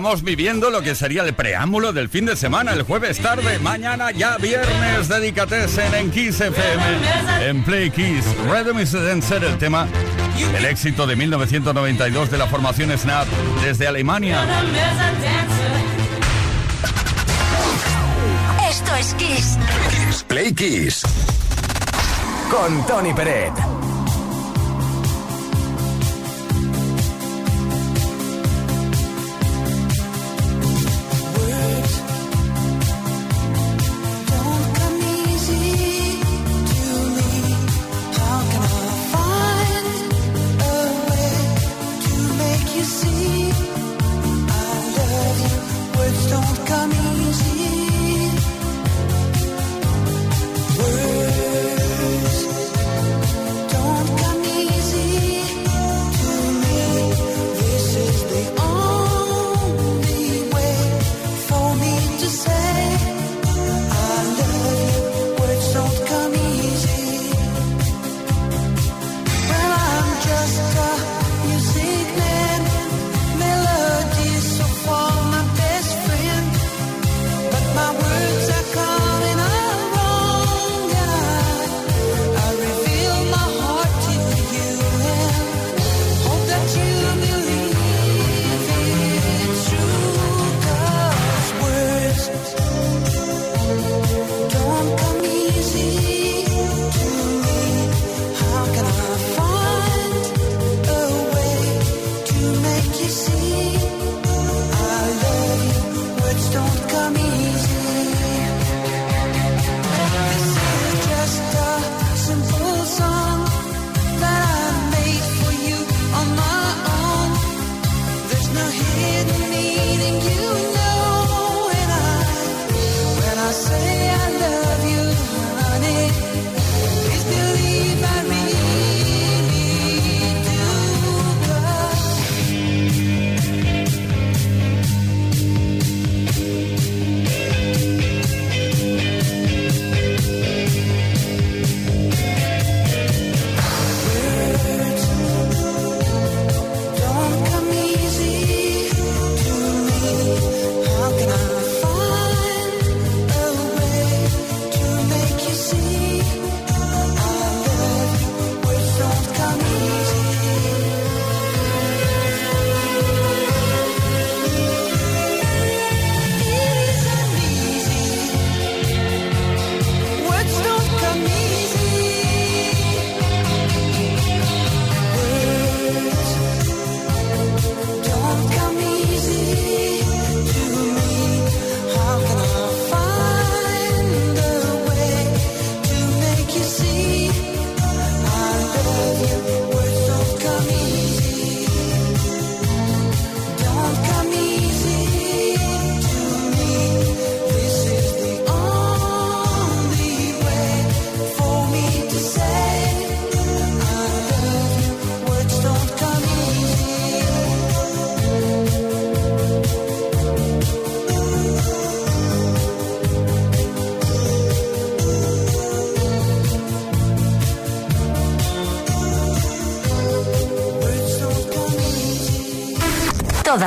Estamos viviendo lo que sería el preámbulo del fin de semana, el jueves tarde, mañana ya viernes, dedicatesen en Kiss FM, en Play Kiss, Rhythm is Dancer, el tema, el éxito de 1992 de la formación Snap desde Alemania. Esto es Kiss. Play Kiss. Con Tony Peret.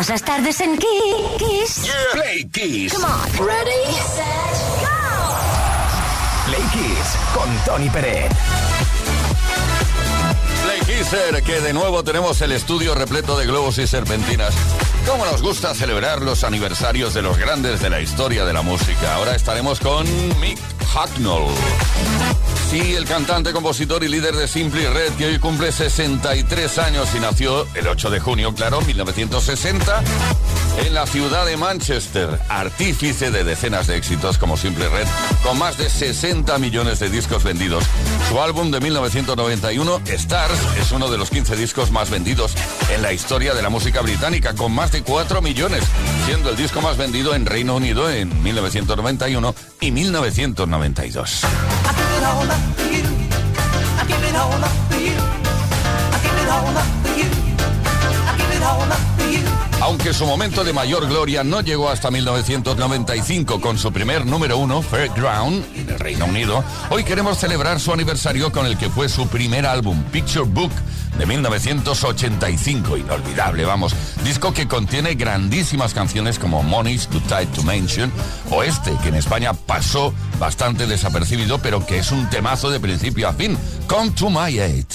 Todas las tardes en Kiss. Play Kiss. Come on. Ready, set, go. Play Kiss con Tony Pérez. Play Kisser, que de nuevo tenemos el estudio repleto de globos y serpentinas. ¿Cómo nos gusta celebrar los aniversarios de los grandes de la historia de la música? Ahora estaremos con Mick Hucknall. Sí, el cantante, compositor y líder de Simply Red, que hoy cumple 63 años y nació el 8 de junio, claro, 1960, en la ciudad de Manchester, artífice de decenas de éxitos como Simply Red, con más de 60 millones de discos vendidos. Su álbum de 1991, Stars, es uno de los 15 discos más vendidos en la historia de la música británica, con más de 4 millones, siendo el disco más vendido en Reino Unido en 1991 y 1992. Aunque su momento de mayor gloria no llegó hasta 1995 con su primer número uno, Fairground, en el Reino Unido, hoy queremos celebrar su aniversario con el que fue su primer álbum, Picture Book, de 1985. Inolvidable, vamos. Disco que contiene grandísimas canciones como Money's Too Tight to Mention o este, que en España pasó bastante desapercibido, pero que es un temazo de principio a fin. Come to my aid.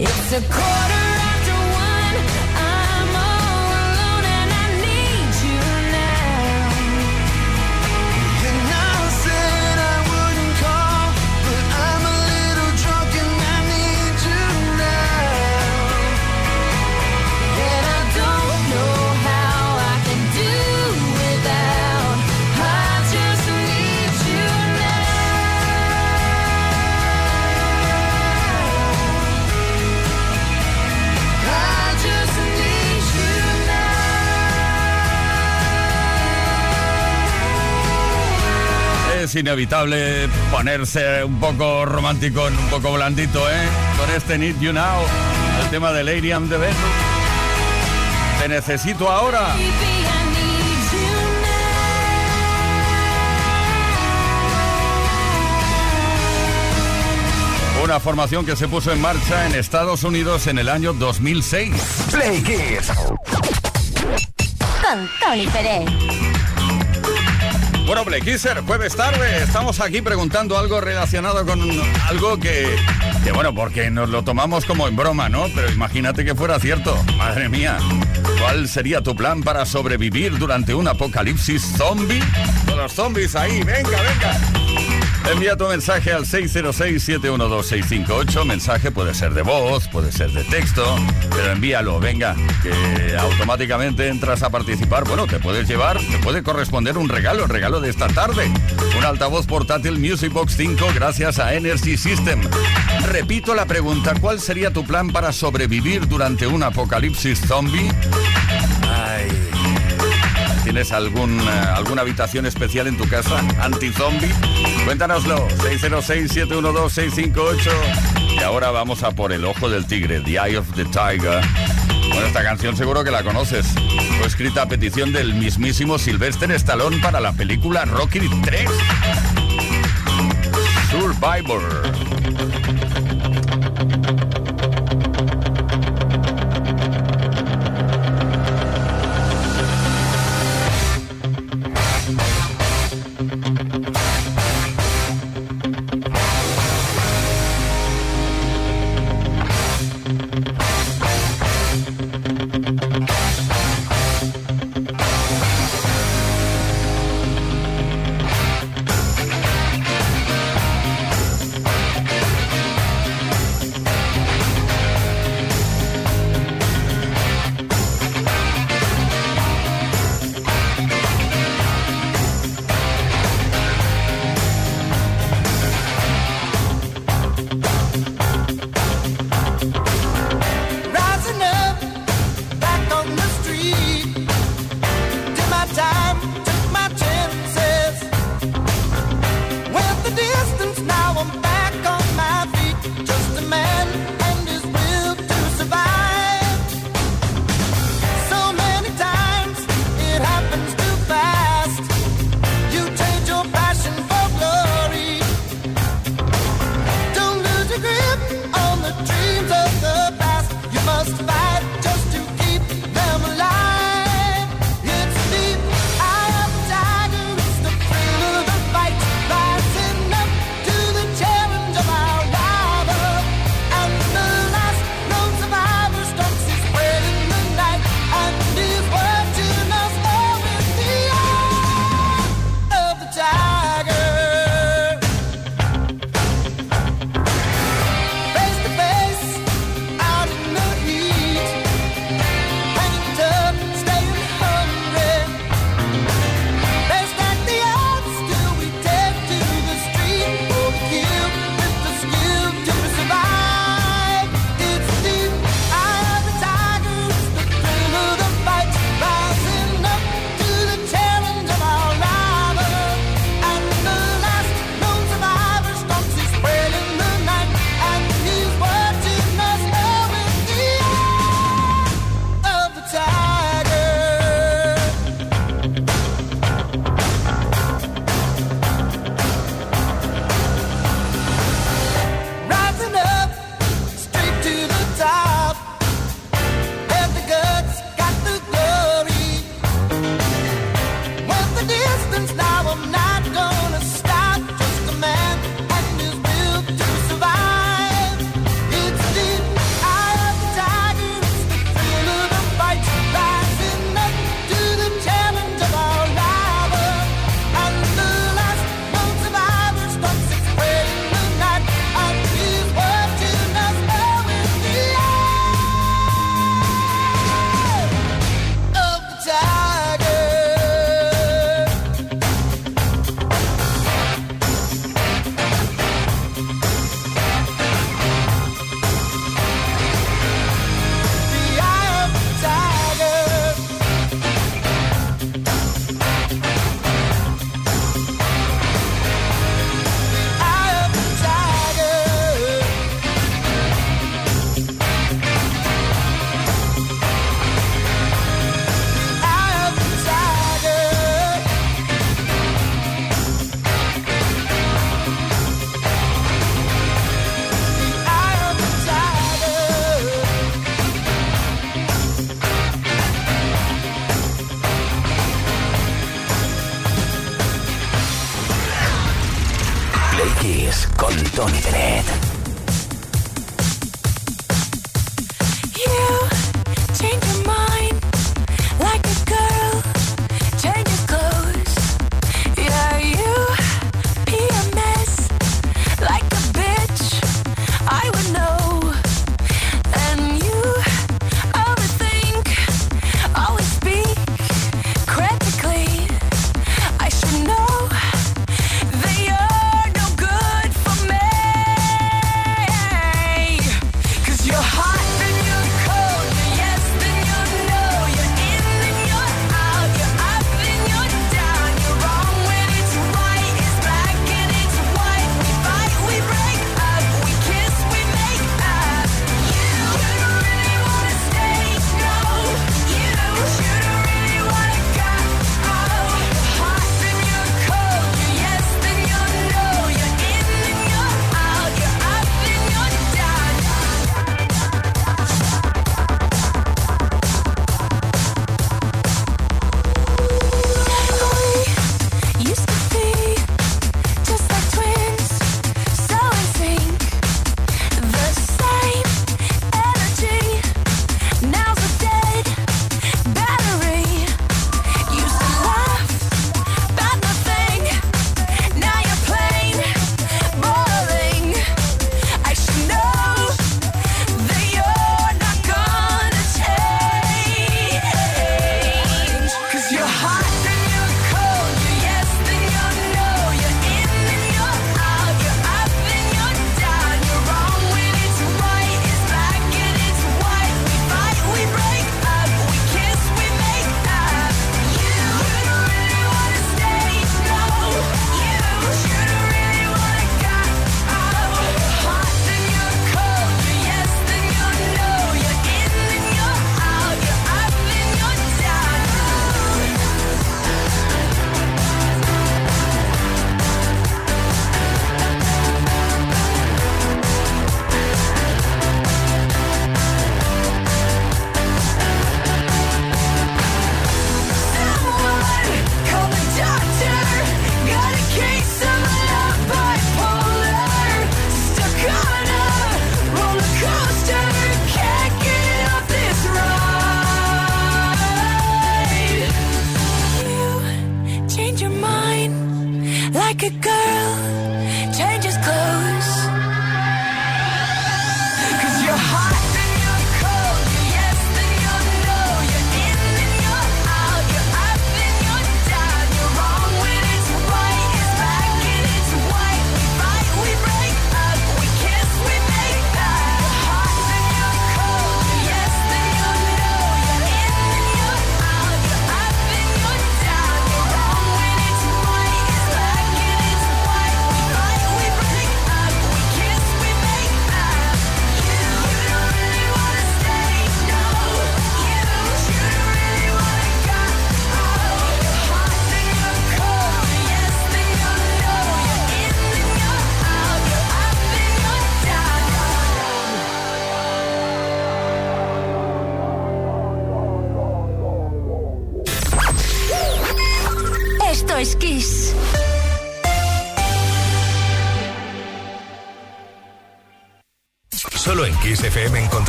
It's a quarter inevitable ponerse un poco romántico, un poco blandito, ¿eh? Con este Need You Now, el tema de Lady and the Venus. Te necesito ahora. Una formación que se puso en marcha en Estados Unidos en el año 2006. Play Kids. Con Tony Pérez. Bueno, Kisser, jueves tarde, estamos aquí preguntando algo relacionado con algo que, que, bueno, porque nos lo tomamos como en broma, ¿no? Pero imagínate que fuera cierto, madre mía. ¿Cuál sería tu plan para sobrevivir durante un apocalipsis zombie? Con los zombies ahí, venga, venga. Envía tu mensaje al 606-712-658. Mensaje puede ser de voz, puede ser de texto, pero envíalo, venga, que automáticamente entras a participar. Bueno, te puedes llevar, te puede corresponder un regalo, el regalo de esta tarde. Un altavoz portátil Music Box 5 gracias a Energy System. Repito la pregunta, ¿cuál sería tu plan para sobrevivir durante un apocalipsis zombie? Ay. ¿Tienes algún, eh, alguna habitación especial en tu casa anti-zombie? Cuéntanoslo, 606-712-658. Y ahora vamos a por el ojo del tigre, The Eye of the Tiger. Bueno, esta canción seguro que la conoces. Fue escrita a petición del mismísimo Sylvester Stallone para la película Rocky 3. Survivor.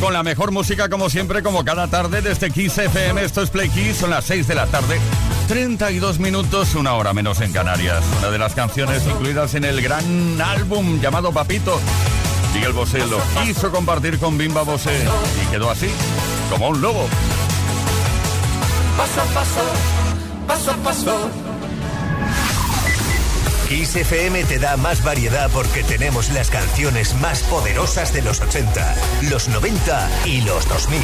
con la mejor música como siempre, como cada tarde desde Kiss FM. Esto es Play Kiss, son las 6 de la tarde. 32 minutos, una hora menos en Canarias. Una de las canciones incluidas en el gran álbum llamado Papito. Miguel Bosé lo quiso compartir con Bimba Bosé y quedó así, como un lobo. Paso a paso, paso a paso Kiss FM te da más variedad porque tenemos las canciones más poderosas de los 80, los 90 y los 2000.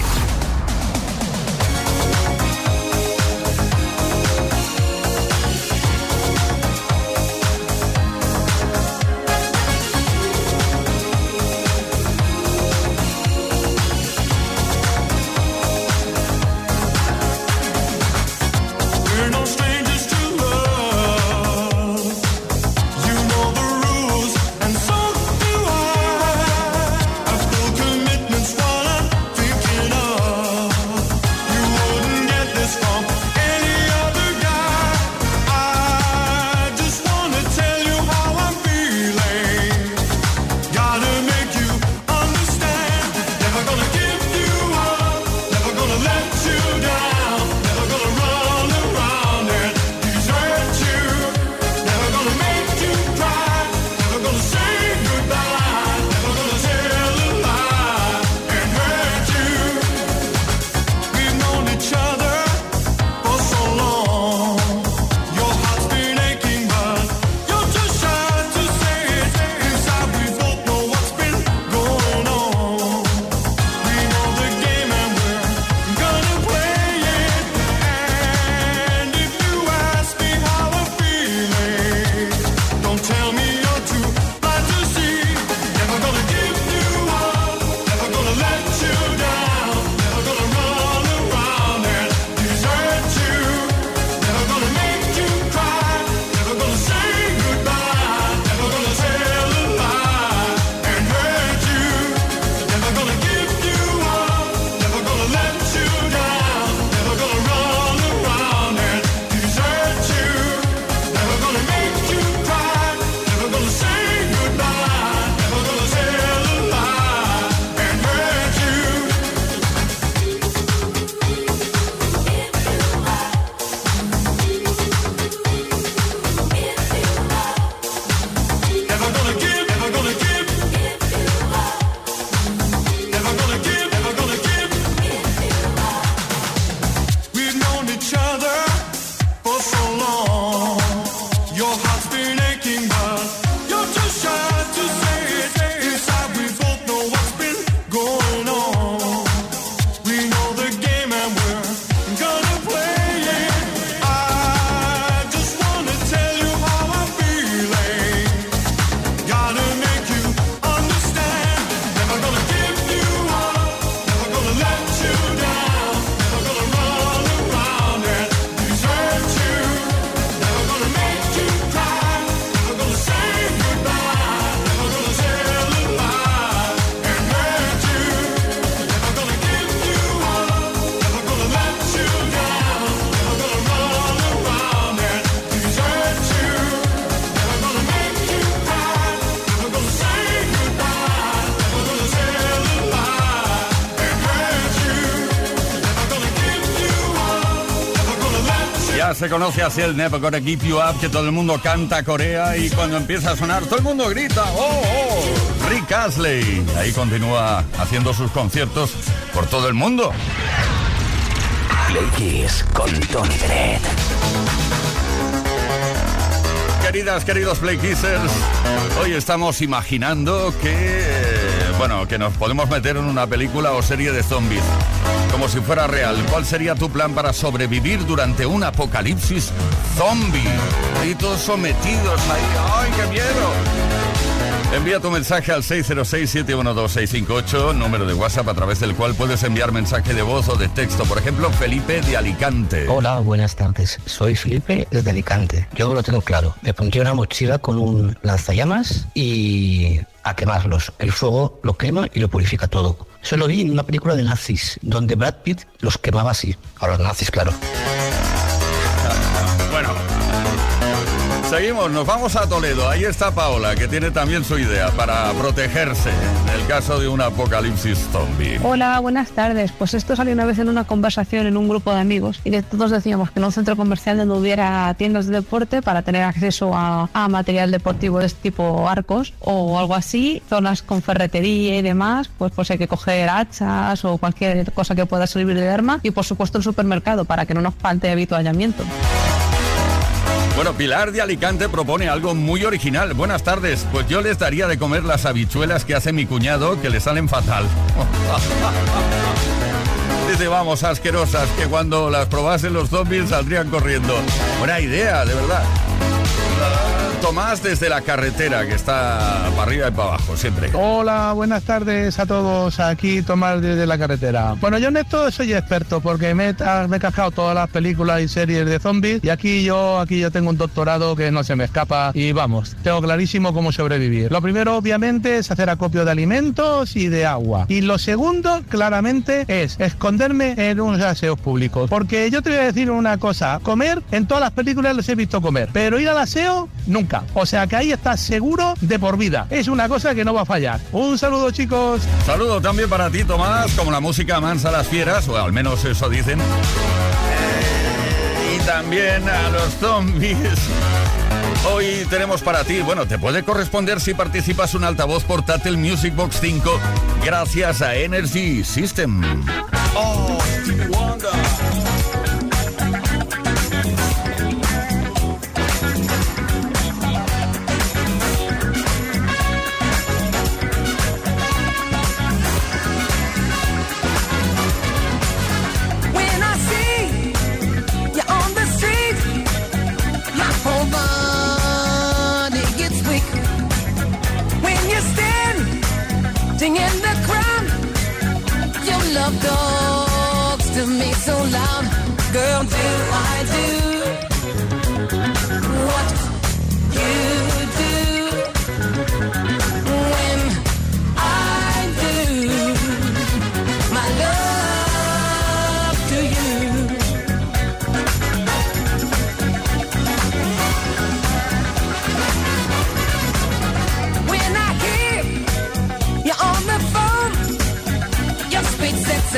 Se conoce así el Never Gonna Keep You Up, que todo el mundo canta Corea y cuando empieza a sonar todo el mundo grita, ¡Oh, oh! Rick Astley. Ahí continúa haciendo sus conciertos por todo el mundo. Play con Tony Queridas, queridos Play Kissers, hoy estamos imaginando que, bueno, que nos podemos meter en una película o serie de zombies como si fuera real. ¿Cuál sería tu plan para sobrevivir durante un apocalipsis zombie? Ahí todos sometidos ahí. ¡Ay, qué miedo! Envía tu mensaje al 606-712-658, número de WhatsApp a través del cual puedes enviar mensaje de voz o de texto. Por ejemplo, Felipe de Alicante. Hola, buenas tardes. Soy Felipe desde Alicante. Yo lo tengo claro. Me pondría una mochila con un lanzallamas y a quemarlos. El fuego lo quema y lo purifica todo. Eso lo vi en una película de nazis, donde Brad Pitt los quemaba así. A los nazis, claro. Seguimos, nos vamos a Toledo. Ahí está Paola, que tiene también su idea para protegerse en el caso de un apocalipsis zombie. Hola, buenas tardes. Pues esto salió una vez en una conversación en un grupo de amigos y todos decíamos que en un centro comercial donde hubiera tiendas de deporte para tener acceso a, material deportivo de este tipo arcos o algo así, zonas con ferretería y demás, pues pues hay que coger hachas o cualquier cosa que pueda servir de arma y por supuesto el supermercado para que no nos falte habituallamiento. Bueno, Pilar de Alicante propone algo muy original. Buenas tardes. Pues yo les daría de comer las habichuelas que hace mi cuñado, que le salen fatal. Dice, vamos, asquerosas, que cuando las probasen los zombies saldrían corriendo. Buena idea, de verdad. Tomás desde la carretera, que está para arriba y para abajo, siempre. Hola, buenas tardes a todos. Aquí Tomás desde la carretera. Bueno, yo en esto soy experto porque me, he cascado todas las películas y series de zombies y aquí yo, aquí yo tengo un doctorado que no se me escapa y vamos, tengo clarísimo cómo sobrevivir. Lo primero, obviamente, es hacer acopio de alimentos y de agua. Y lo segundo, claramente, es esconderme en unos aseos públicos. Porque yo te voy a decir una cosa, comer, en todas las películas los he visto comer, pero ir al aseo, nunca. O sea que ahí estás seguro de por vida. Es una cosa que no va a fallar. Un saludo, chicos. Saludo también para ti, Tomás, como la música mansa a las fieras, o al menos eso dicen. Eh, y también a los zombies. Hoy tenemos para ti, bueno, te puede corresponder si participas un altavoz portátil Music Box 5 gracias a Energy System. Oh, floating in the ground. Your love talks to me so loud. Girl, do I do what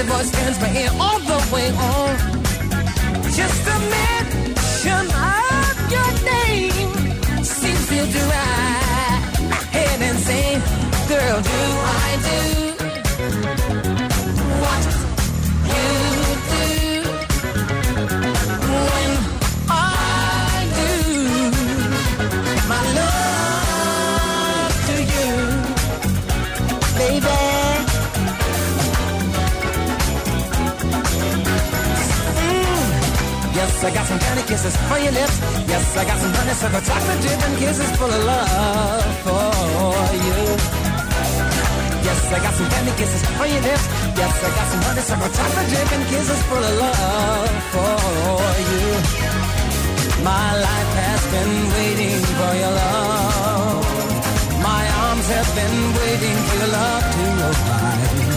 sexy voice turns my ear all the way on. Just a minute. I got some honey kisses for your lips. Yes, I got some honey honeysuckle chocolate drip kisses full of love for you. Yes, I got some candy kisses for your lips. Yes, I got some honey honeysuckle chocolate drip kisses full of love for you. My life has been waiting for your love. My arms have been waiting for your love to arrive.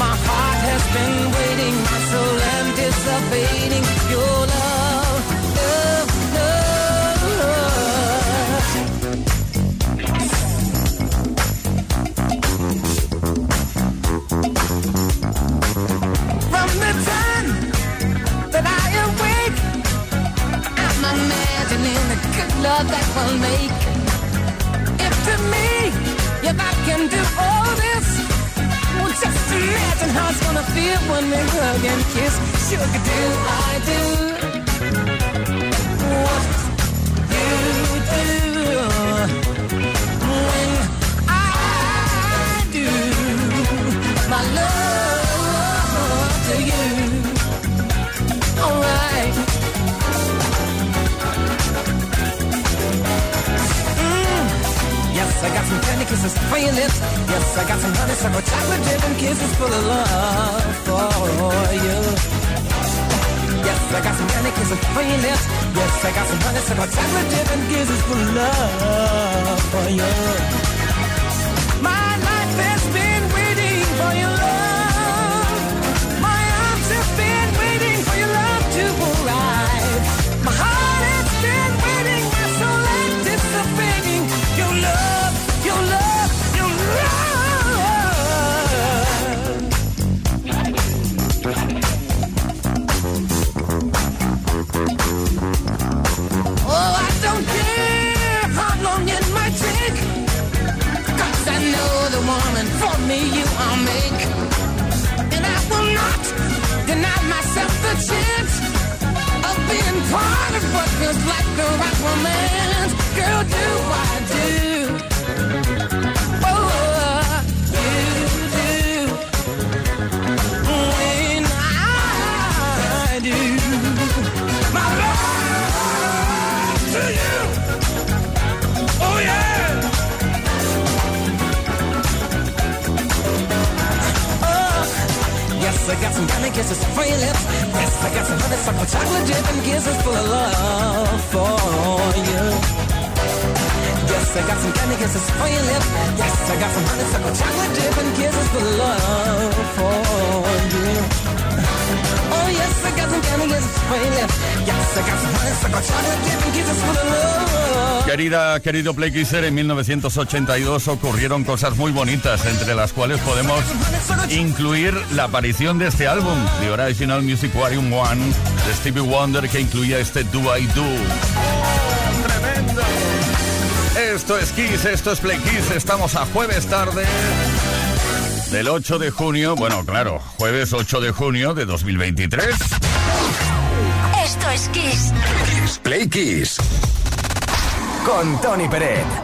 My heart has been waiting, my soul anticipating woman, for me you I'll make. And I will not deny myself the chance of being part of what feels like the right romance. Girl, do I do? Yes, I got some candy kisses for your lips. Yes, I got some honeysuckle chocolate dip and kisses full of love for you. Yes, I got some candy kisses for your lips. Yes, I got some honeysuckle chocolate dip and kisses full of love for you. Querida, querido Play Kisser, en 1982 ocurrieron cosas muy bonitas, entre las cuales podemos incluir la aparición de este álbum, The Original Music Volume 1, de Stevie Wonder, que incluía este Do I Do. ¡Oh, ¡Tremendo! Esto es Kiss, esto es Play Kiss, estamos a jueves tarde del 8 de junio, bueno, claro, jueves 8 de junio de 2023. Esto es Kiss. Kiss Play Kiss. Con Tony Peret.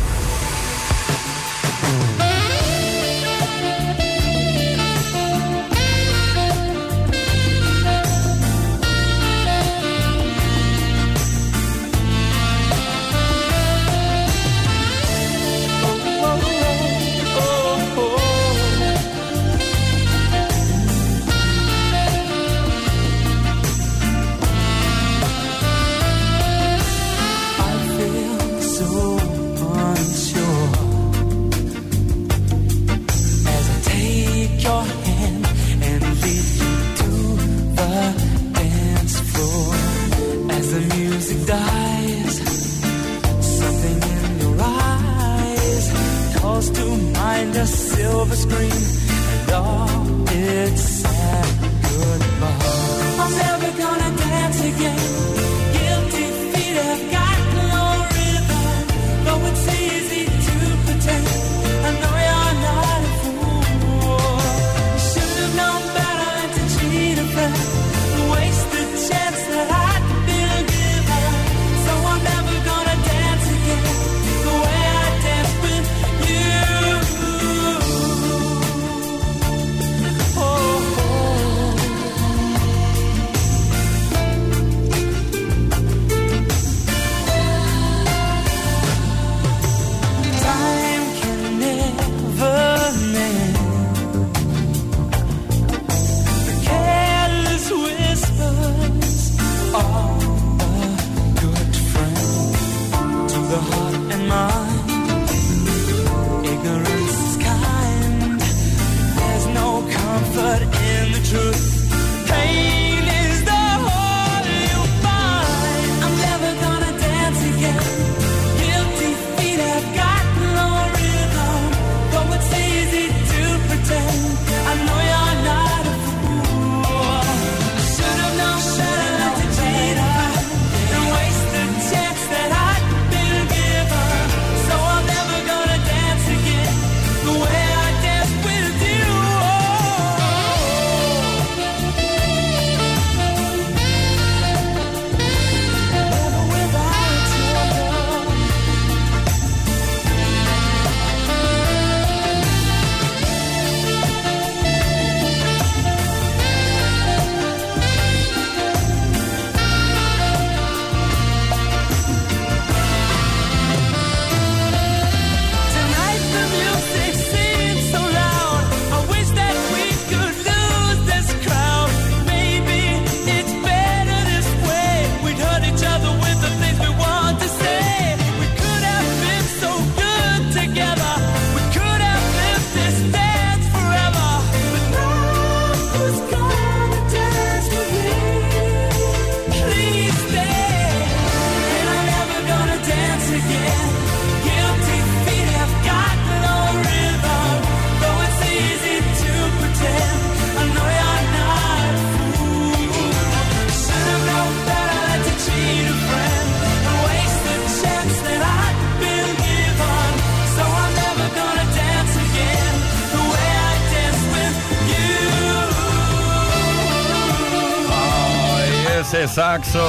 Saxo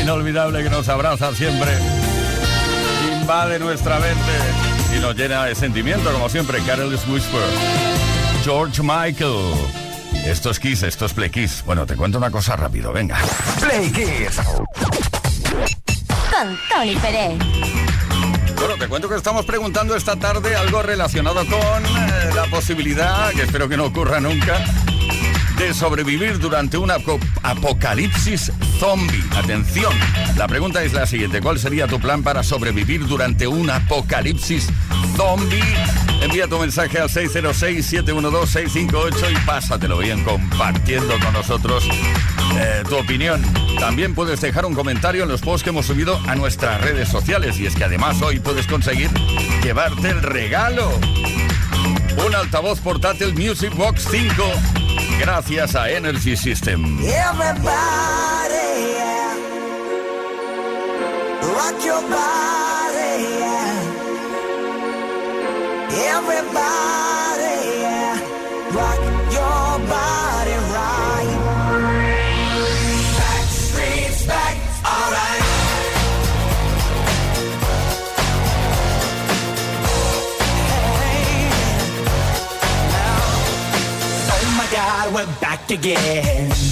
inolvidable que nos abraza siempre. Invade nuestra mente y nos llena de sentimiento, como siempre. Careless Whisper. George Michael. Esto es Kiss, esto es Play Kiss. Bueno, te cuento una cosa rápido, venga. Play Kiss. Con Tony Pérez. Bueno, te cuento que estamos preguntando esta tarde algo relacionado con eh, la posibilidad, que espero que no ocurra nunca, de sobrevivir durante un apo- apocalipsis zombie. Atención, la pregunta es la siguiente, ¿cuál sería tu plan para sobrevivir durante un apocalipsis zombie? Envía tu mensaje al 606-712-658 y pásatelo bien compartiendo con nosotros eh, tu opinión. También puedes dejar un comentario en los posts que hemos subido a nuestras redes sociales y es que además hoy puedes conseguir llevarte el regalo. Un altavoz portátil Music Box 5 gracias a Energy System. Everybody. Rock your body, yeah. Everybody, yeah. rock your body right. Back streets back, alright. Hey, now, oh my God, we're back again.